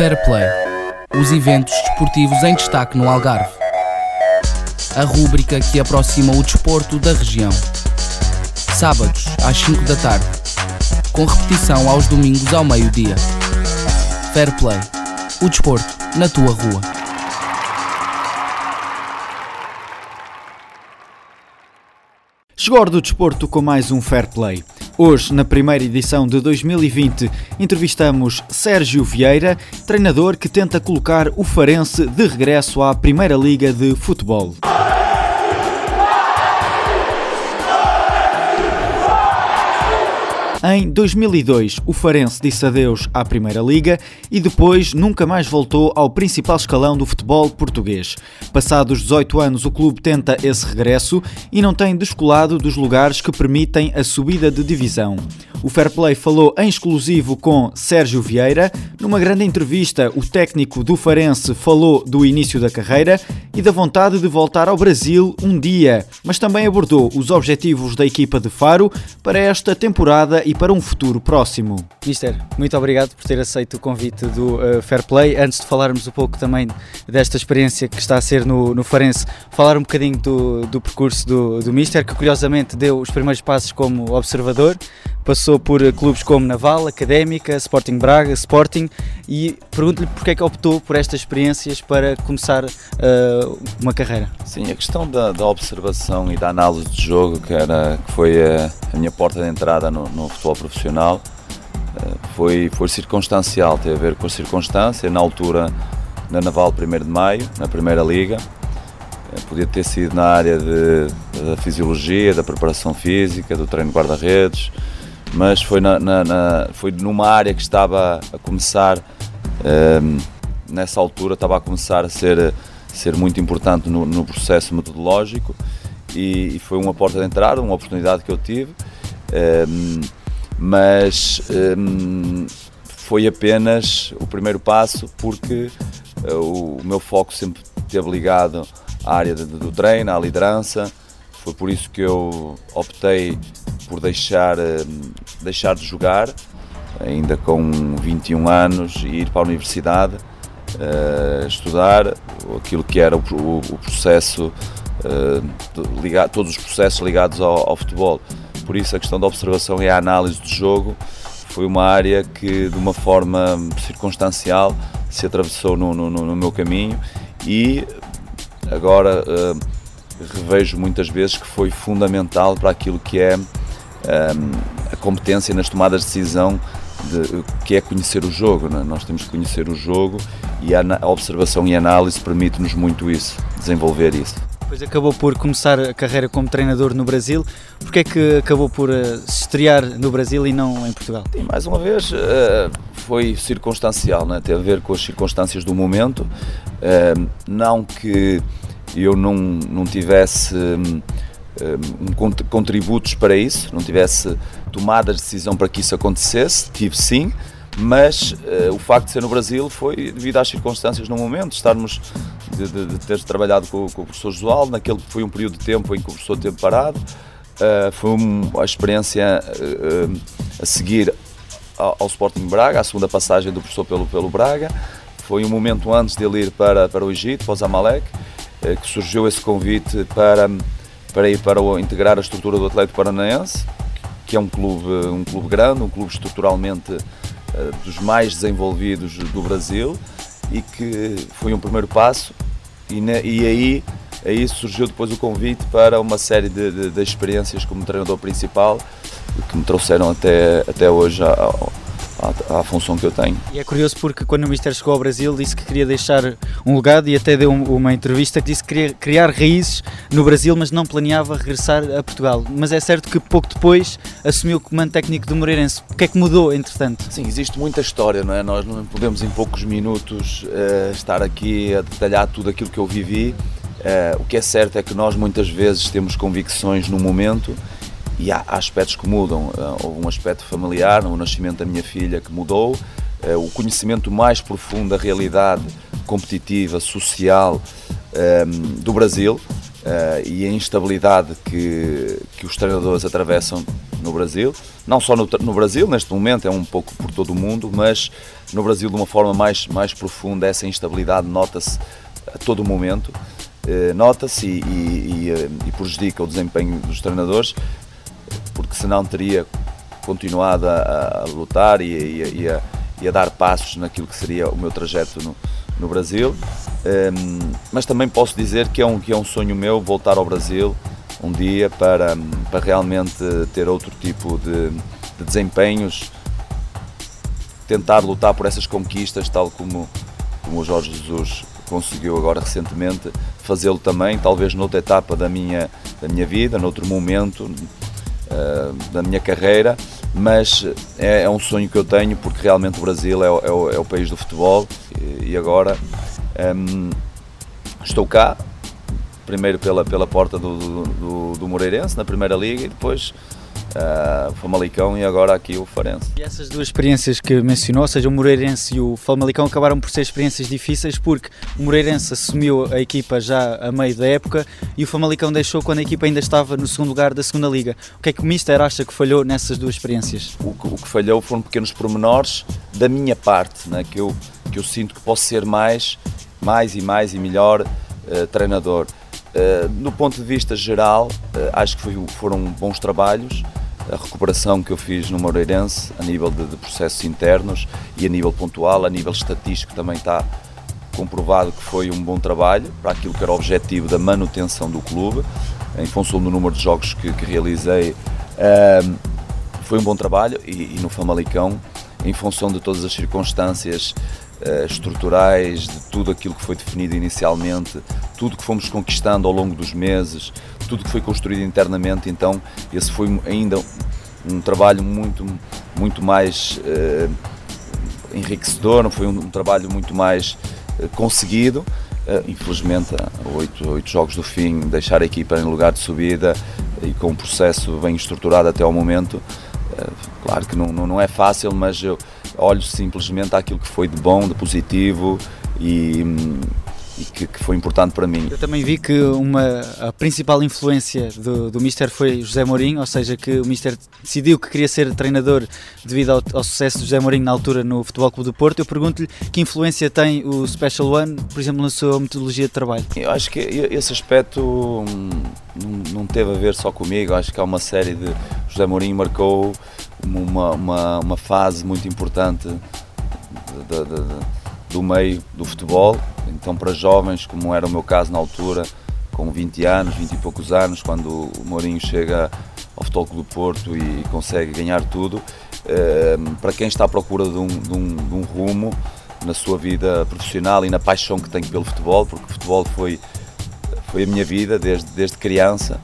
Fair Play os eventos desportivos em destaque no Algarve. A rúbrica que aproxima o desporto da região. Sábados, às 5 da tarde, com repetição aos domingos ao meio-dia. Fair Play o desporto na tua rua. Chegou do desporto com mais um Fair Play. Hoje, na primeira edição de 2020, entrevistamos Sérgio Vieira, treinador que tenta colocar o Farense de regresso à Primeira Liga de Futebol. Em 2002, o Farense disse adeus à Primeira Liga e depois nunca mais voltou ao principal escalão do futebol português. Passados 18 anos, o clube tenta esse regresso e não tem descolado dos lugares que permitem a subida de divisão. O Fair Play falou em exclusivo com Sérgio Vieira. Numa grande entrevista, o técnico do Farense falou do início da carreira e da vontade de voltar ao Brasil um dia, mas também abordou os objetivos da equipa de Faro para esta temporada e para um futuro próximo. Mister, muito obrigado por ter aceito o convite do uh, Fair Play. Antes de falarmos um pouco também desta experiência que está a ser no, no Farense, falar um bocadinho do, do percurso do, do Mister, que curiosamente deu os primeiros passos como observador, passou por clubes como Naval, Académica, Sporting Braga, Sporting e pergunto-lhe porque é que optou por estas experiências para começar uh, uma carreira. Sim, a questão da, da, observação e da análise de jogo, que, era, que foi a, a minha porta de entrada no, no futebol profissional, uh, foi, foi circunstancial, teve a ver com a circunstância, na altura na Naval 1 de Maio, na Primeira Liga, uh, podia ter sido na área de, da fisiologia, da preparação física, do treino guarda-redes, mas foi, na, na, na, foi numa área que estava a começar, um, ehm, nessa altura, estava a começar a ser, ser muito importante no, no processo metodológico e, e, foi uma porta de entrada, uma oportunidade que eu tive, um, ehm, mas um, foi apenas o primeiro passo porque uh, o, meu foco sempre esteve ligado à área do treino, à liderança, foi por isso que eu optei por deixar, eh, deixar de jogar, ainda com 21 anos, e ir para a universidade uh, estudar aquilo que era o, processo, uh, ligar, todos os processos ligados ao, ao, futebol. Por isso, a questão da observação e a análise de jogo foi uma área que, de uma forma circunstancial, se atravessou no, no, no meu caminho e agora. Uh, revejo muitas vezes que foi fundamental para aquilo que é um, a competência nas tomadas de decisão de, que é conhecer o jogo. É? Nós temos que conhecer o jogo e a, a observação e a análise permite-nos muito isso, desenvolver isso. Depois acabou por começar a carreira como treinador no Brasil. Porquê é que acabou por uh, se estrear no Brasil e não em Portugal? E mais uma vez, uh, foi circunstancial, né? tem a ver com as circunstâncias do momento. Uh, não que eu não, não tivesse um, um, contributos para isso, não tivesse tomado a decisão para que isso acontecesse, tive sim, mas uh, o facto de ser no Brasil foi devido às circunstâncias no momento, estarmos de, de, de ter trabalhado com, com, o professor Josualdo, naquele que foi um período de tempo em que o professor teve parado, uh, foi uma experiência uh, a seguir ao, ao, Sporting Braga, a segunda passagem do professor pelo, pelo Braga, foi um momento antes de ele ir para, para o Egito, para o Zamalek, eh, que surgiu esse convite para, para ir para o, integrar a estrutura do Atlético Paranaense, que é um clube, um clube grande, um clube estruturalmente uh, dos mais desenvolvidos do Brasil e que foi um primeiro passo e, ne, e aí, aí surgiu depois o convite para uma série de, de, de experiências como treinador principal que me trouxeram até, até hoje à, à, função que eu tenho. E é curioso porque quando o Mister chegou ao Brasil disse que queria deixar um legado e até deu uma entrevista que disse que queria criar raízes no Brasil, mas não planeava regressar a Portugal. Mas é certo que pouco depois assumiu o comando técnico do Moreirense. O que é que mudou entretanto? Sim, existe muita história, não é? Nós não podemos em poucos minutos uh, estar aqui a detalhar tudo aquilo que eu vivi. Uh, o que é certo é que nós muitas vezes temos convicções no momento e há, aspectos que mudam. Eh, houve um aspecto familiar, o nascimento da minha filha que mudou, eh, o conhecimento mais profundo da realidade competitiva, social do Brasil eh, e a instabilidade que, que os treinadores atravessam no Brasil, não só no, no, Brasil, neste momento, é um pouco por todo o mundo, mas no Brasil de uma forma mais, mais profunda, essa instabilidade nota-se a todo momento, nota-se e, e, e, prejudica o desempenho dos treinadores, porque senão teria continuado a, a lutar e, a, e, a, dar passos naquilo que seria o meu trajeto no, no Brasil. Um, mas também posso dizer que é, um, que é um sonho meu voltar ao Brasil um dia para, para realmente ter outro tipo de, de desempenhos, tentar lutar por essas conquistas, tal como, como o Jorge Jesus conseguiu agora recentemente, fazê-lo também, talvez noutra etapa da minha, da minha vida, noutro momento uh, da minha carreira, mas é, é, um sonho que eu tenho porque realmente o Brasil é, é, o, é o, país do futebol e, agora um, estou cá, primeiro pela, pela porta do, do, do, Moreirense, na Primeira Liga, e depois uh, Famalicão e agora aqui o Farense. E essas duas experiências que mencionou, ou seja, o Moreirense e o Famalicão, acabaram por ser experiências difíceis porque o Moreirense assumiu a equipa já a meio da época e o Famalicão deixou quando a equipa ainda estava no segundo lugar da segunda Liga. O que é que o Mister acha que falhou nessas duas experiências? O que, o que falhou foram pequenos pormenores da minha parte, né, que, eu, que eu sinto que posso ser mais, mais e mais e melhor uh, treinador. Uh, no ponto de vista geral, uh, acho que foi, foram bons trabalhos. A recuperação que eu fiz no Moreirense, a nível de, de, processos internos e a nível pontual, a nível estatístico, também está comprovado que foi um bom trabalho para aquilo que era o objetivo da manutenção do clube, em função do número de jogos que, que realizei. Uh, foi um bom trabalho e, e no Famalicão, em função de todas as circunstâncias uh, estruturais, de tudo aquilo que foi definido inicialmente, tudo que fomos conquistando ao longo dos meses, tudo que foi construído internamente, então esse foi ainda um trabalho muito, muito mais uh, enriquecedor, foi um, um trabalho muito mais uh, conseguido. infelizmente, oito, oito jogos do fim, deixar a equipa em lugar de subida e com um processo bem estruturado até ao momento, claro que não, não, não é fácil, mas eu, olho simplesmente aquilo que foi de bom, de positivo e, e que, que, foi importante para mim. Eu também vi que uma, a principal influência do, do Mister foi José Mourinho, ou seja, que o Mister decidiu que queria ser treinador devido ao, ao sucesso de José Mourinho na altura no Futebol Clube do Porto. Eu pergunto-lhe que influência tem o Special One, por exemplo, na sua metodologia de trabalho? Eu acho que esse aspecto hum, não, não teve a ver só comigo, acho que há uma série de. José Mourinho marcou uma, uma, uma fase muito importante de, de, de, do meio do futebol. Então, para jovens, como era o meu caso na altura, com 20 anos, 20 e poucos anos, quando o Mourinho chega ao Futebol Clube do Porto e consegue ganhar tudo, eh, para quem está à procura de um, de, um, de um, rumo na sua vida profissional e na paixão que tem pelo futebol, porque o futebol foi, foi a minha vida desde, desde criança,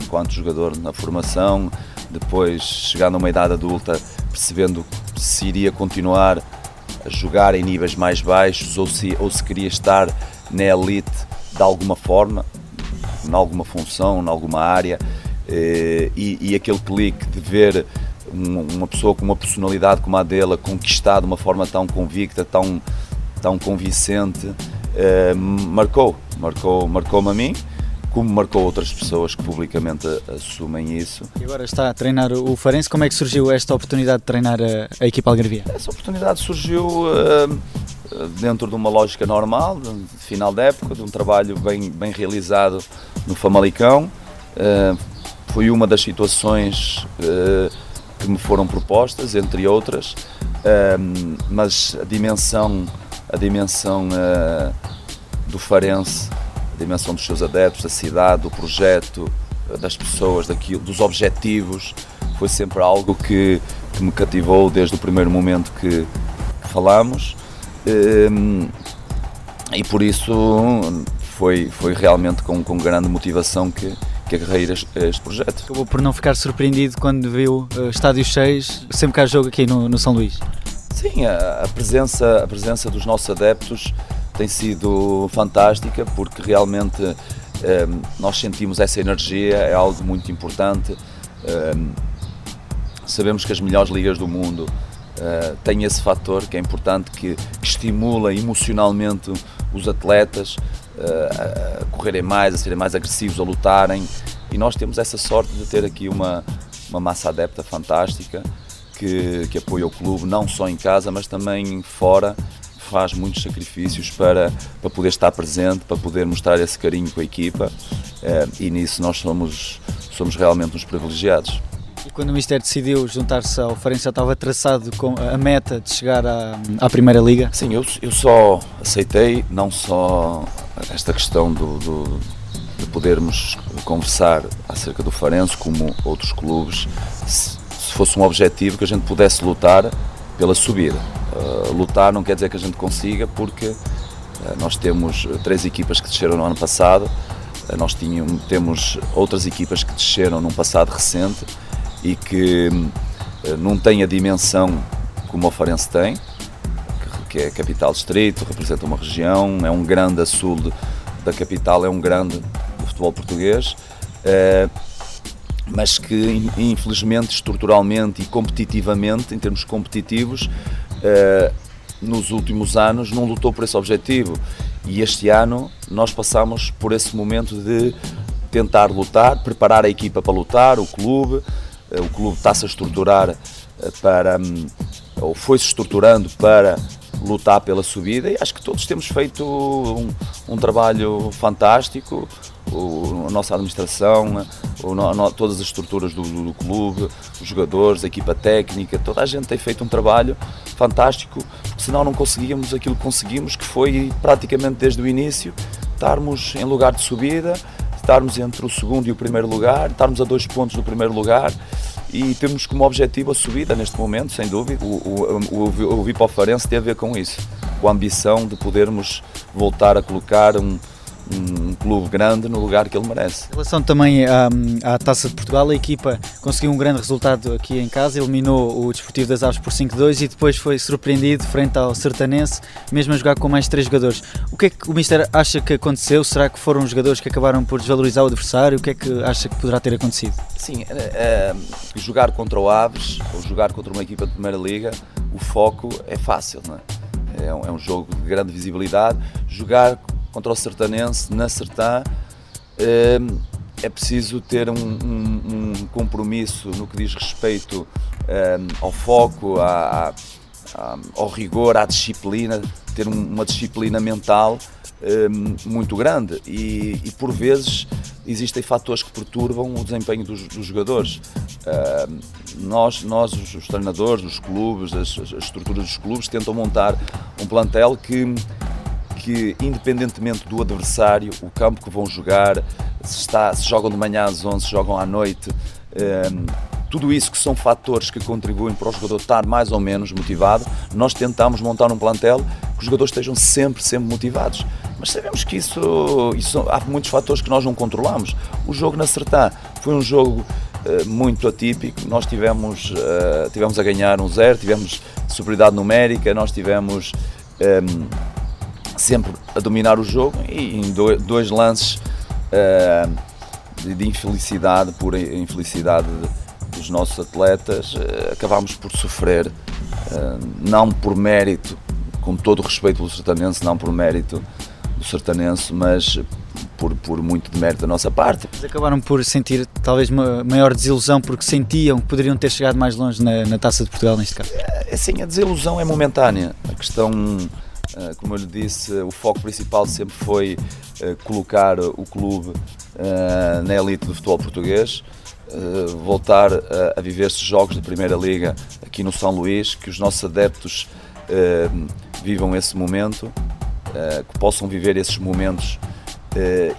enquanto jogador na formação, depois chegar numa idade adulta percebendo se iria continuar a jogar em níveis mais baixos ou se, ou se queria estar na elite de alguma forma, em alguma função, em alguma área, eh, e, e aquele clique de ver uma pessoa com uma personalidade como a dele a conquistar de uma forma tão convicta, tão, tão convincente, eh, marcou, marcou, marcou-me a mim como marcou outras pessoas que publicamente assumem isso. E agora está a treinar o Farense, como é que surgiu esta oportunidade de treinar a, a equipa algarvia? Essa oportunidade surgiu uh, dentro de uma lógica normal, de final da época, de um trabalho bem, bem realizado no Famalicão. Uh, foi uma das situações uh, que me foram propostas, entre outras, mas a dimensão, a dimensão do Farense dimensão dos seus adeptos, da cidade, do projeto, das pessoas, daquilo, dos objetivos, foi sempre algo que, que me cativou desde o primeiro momento que, que falamos ehm, e por isso foi, foi realmente com, com grande motivação que, que agarrei este, este projeto. Acabou por não ficar surpreendido quando viu uh, estádios cheios, sempre que há jogo aqui no, no São Luís? Sim, a, a, presença, a presença dos nossos adeptos tem sido fantástica porque realmente um, ehm, nós sentimos essa energia, é algo muito importante. Um, ehm, sabemos que as melhores ligas do mundo uh, têm esse fator que é importante, que, que estimula emocionalmente os atletas uh, a correrem mais, a serem mais agressivos, a lutarem. E nós temos essa sorte de ter aqui uma, uma massa adepta fantástica que, que apoia o clube, não só em casa, mas também fora. Faz muitos sacrifícios para, para poder estar presente, para poder mostrar esse carinho com a equipa eh, e nisso nós somos, somos realmente uns privilegiados. E quando o Mister decidiu juntar-se ao Farense, já estava traçado com a meta de chegar à, à Primeira Liga? Sim, eu, eu só aceitei não só esta questão do, do, de podermos conversar acerca do Farense, como outros clubes, se, se fosse um objetivo que a gente pudesse lutar pela subida. Uh, lutar não quer dizer que a gente consiga, porque uh, nós temos três equipas que desceram no ano passado, nós tínhamos, temos outras equipas que desceram num passado recente e que não têm a dimensão como o Farense tem, que é capital distrito, representa uma região, é um grande a sul da capital, é um grande do futebol português, eh, mas que infelizmente, estruturalmente e competitivamente, em termos competitivos, eh, nos últimos anos não lutou por esse objetivo. E este ano nós passamos por esse momento de tentar lutar, preparar a equipa para lutar, o clube. Eh, o clube está-se a estruturar para, hum, ou foi-se estruturando para lutar pela subida e acho que todos temos feito um, um trabalho fantástico. A nossa administração, o, no, todas as estruturas do, do, clube, os jogadores, a equipa técnica, toda a gente tem feito um trabalho fantástico, porque senão não conseguíamos aquilo que conseguimos, que foi praticamente desde o início estarmos em lugar de subida, estarmos entre o segundo e o primeiro lugar, estarmos a dois pontos do primeiro lugar e temos como objetivo a subida neste momento, sem dúvida. O, o, o, o Vipofarense tem a ver com isso, com a ambição de podermos voltar a colocar um, um clube grande no lugar que ele merece. Em relação também à, à, Taça de Portugal, a equipa conseguiu um grande resultado aqui em casa, eliminou o Desportivo das Aves por 5-2 e depois foi surpreendido frente ao Sertanense, mesmo a jogar com mais três jogadores. O que é que o Mister acha que aconteceu? Será que foram os jogadores que acabaram por desvalorizar o adversário? O que é que acha que poderá ter acontecido? Sim, é, é, jogar contra o Aves ou jogar contra uma equipa de Primeira Liga, o foco é fácil, não é? É um, é um jogo de grande visibilidade. Jogar contra o Sertanense na Sertã, ehm, é preciso ter um, um, um compromisso no que diz respeito ehm, ao foco, à, à, ao rigor, à disciplina, ter uma disciplina mental ehm, muito grande e, e, por vezes existem fatores que perturbam o desempenho dos, dos jogadores. nós, nós os, treinadores, os clubes, as, as estruturas dos clubes tentam montar um plantel que que, independentemente do adversário, o campo que vão jogar, se, está, se jogam de manhã às 11, se jogam à noite, um, ehm, tudo isso que são fatores que contribuem para o jogador estar mais ou menos motivado, nós tentamos montar um plantel que os jogadores estejam sempre, sempre motivados. Mas sabemos que isso, isso há muitos fatores que nós não controlamos. O jogo na Sertã foi um jogo uh, muito atípico, nós tivemos, uh, tivemos a ganhar um zero, tivemos superioridade numérica, nós tivemos. Um, ehm, sempre a dominar o jogo e em dois lances uh, de, de, infelicidade, pura infelicidade dos nossos atletas, uh, acabámos por sofrer, uh, não por mérito, com todo o respeito pelo sertanense, não por mérito do sertanense, mas por, por muito de mérito da nossa parte. Mas acabaram por sentir talvez uma maior desilusão porque sentiam que poderiam ter chegado mais longe na, na Taça de Portugal neste caso? É, sim, a desilusão é momentânea. A questão como eu lhe disse, o foco principal sempre foi eh, colocar o clube eh, na elite do futebol português, voltar a viver esses jogos da Primeira Liga aqui no São Luís, que os nossos adeptos vivam esse momento, que possam viver esses momentos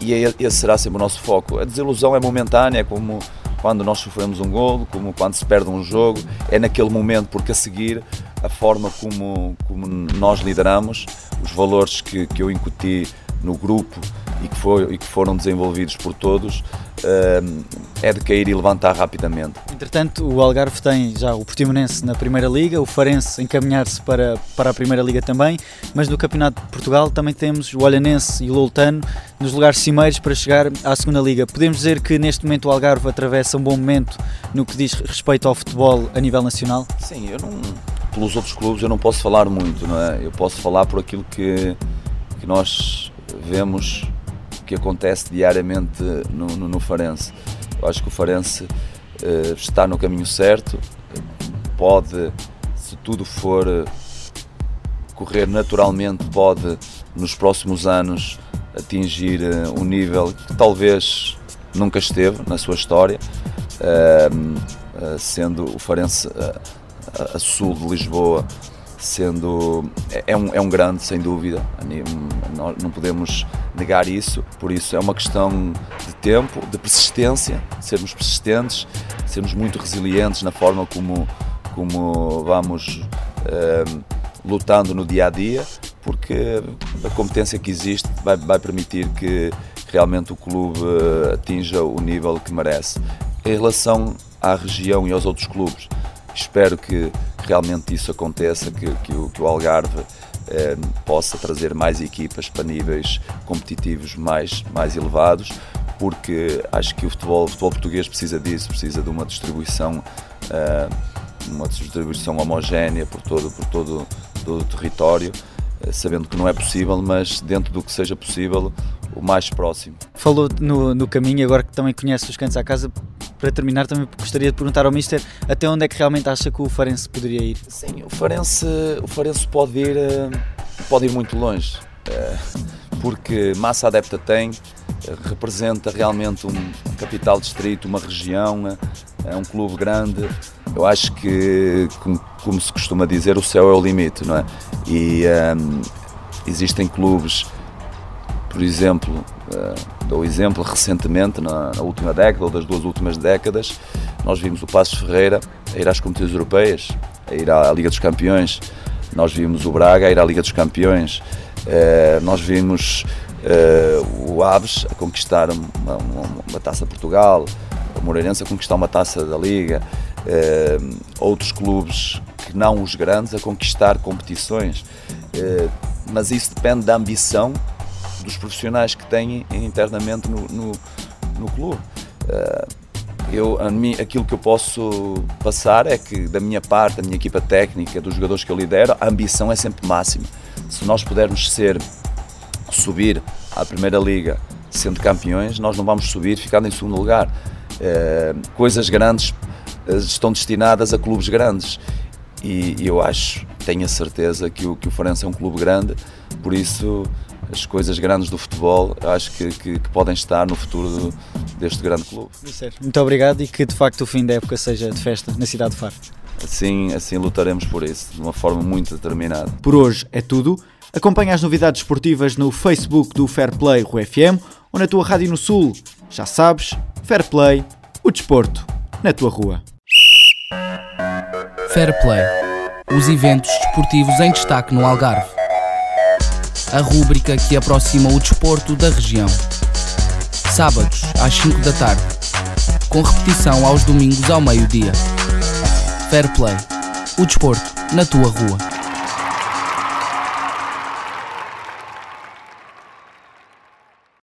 e é, esse será sempre o nosso foco. A desilusão é momentânea, é como quando nós sofremos um golo, como quando se perde um jogo, é naquele momento, porque a seguir a forma como, como nós lideramos, os valores que, que eu incuti no grupo e que, foi, e que foram desenvolvidos por todos, uh, é de cair e levantar rapidamente. Entretanto, o Algarve tem já o Portimonense na Primeira Liga, o Farense encaminhar-se para, para a Primeira Liga também, mas no Campeonato de Portugal também temos o Olhanense e o Loutano nos lugares cimeiros para chegar à Segunda Liga. Podemos dizer que neste momento o Algarve atravessa um bom momento no que diz respeito ao futebol a nível nacional? Sim, eu não, pelos outros clubes eu não posso falar muito, não é? Eu posso falar por aquilo que, que nós vemos que acontece diariamente no, no, no Farense. Eu acho que o Farense uh, está no caminho certo, pode, se tudo for uh, correr naturalmente, pode nos próximos anos atingir uh, um nível que talvez nunca esteve na sua história, sendo o Farense a, sul de Lisboa sendo é, é um, é um grande sem dúvida. Não podemos negar isso. Por isso é uma questão de tempo de persistência sermos persistentes sermos muito resilientes na forma como como vamos uh, lutando no dia a dia porque a competência que existe vai, vai permitir que realmente o clube uh, atinja o nível que merece. Em relação à região e aos outros clubes espero que realmente isso aconteça, que, que, o, que o Algarve eh, possa trazer mais equipas para níveis competitivos mais, mais elevados, porque acho que o futebol, o futebol português precisa disso, precisa de uma distribuição, eh, uma distribuição homogénea por todo, por todo, todo o território, sabendo que não é possível, mas dentro do que seja possível, o mais próximo. Falou no, no caminho, agora que também conhece os cantos à casa, para terminar, também gostaria de perguntar ao Mister até onde é que realmente acha que o Farense poderia ir? Sim, o Farense, o Farense pode, ir, eh, pode ir muito longe, eh, porque massa adepta tem, eh, representa realmente um capital distrito, uma região, é um clube grande. Eu acho que, como, como se costuma dizer, o céu é o limite, não é? E um, existem clubes, por exemplo, Dou exemplo, recentemente, na, na, última década ou das duas últimas décadas, nós vimos o Passos Ferreira a ir às competições europeias, a ir à Liga dos Campeões, nós vimos o Braga a ir à Liga dos Campeões, eh, nós vimos eh, o Aves a conquistar uma, uma, uma, taça Portugal, Moreirense a conquistar uma taça da Liga, eh, outros clubes que não os grandes a conquistar competições, eh, mas isso depende da ambição dos profissionais que têm internamente no, no, no clube. Uh, eu, mim, aquilo que eu posso passar é que, da minha parte, da minha equipa técnica, dos jogadores que eu lidero, a ambição é sempre máxima. Se nós pudermos ser, subir à Primeira Liga sendo campeões, nós não vamos subir ficando em segundo lugar. Uh, coisas grandes uh, estão destinadas a clubes grandes e, e eu acho, tenho a certeza que o, que o Farense é um clube grande, por isso as coisas grandes do futebol, acho que, que, que podem estar no futuro do, deste grande clube. Muito obrigado e que de facto o fim da época seja de festa na cidade de Faro. Assim, assim lutaremos por isso, de uma forma muito determinada. Por hoje é tudo. Acompanha as novidades esportivas no Facebook do Fair Play RUFM ou na tua rádio no Sul. Já sabes, Fair Play, o desporto, na tua rua. Fair Play, os eventos desportivos em destaque no Algarve a rúbrica que aproxima o desporto da região. Sábados, às 5 da tarde, com repetição aos domingos ao meio-dia. Fair Play o desporto na tua rua.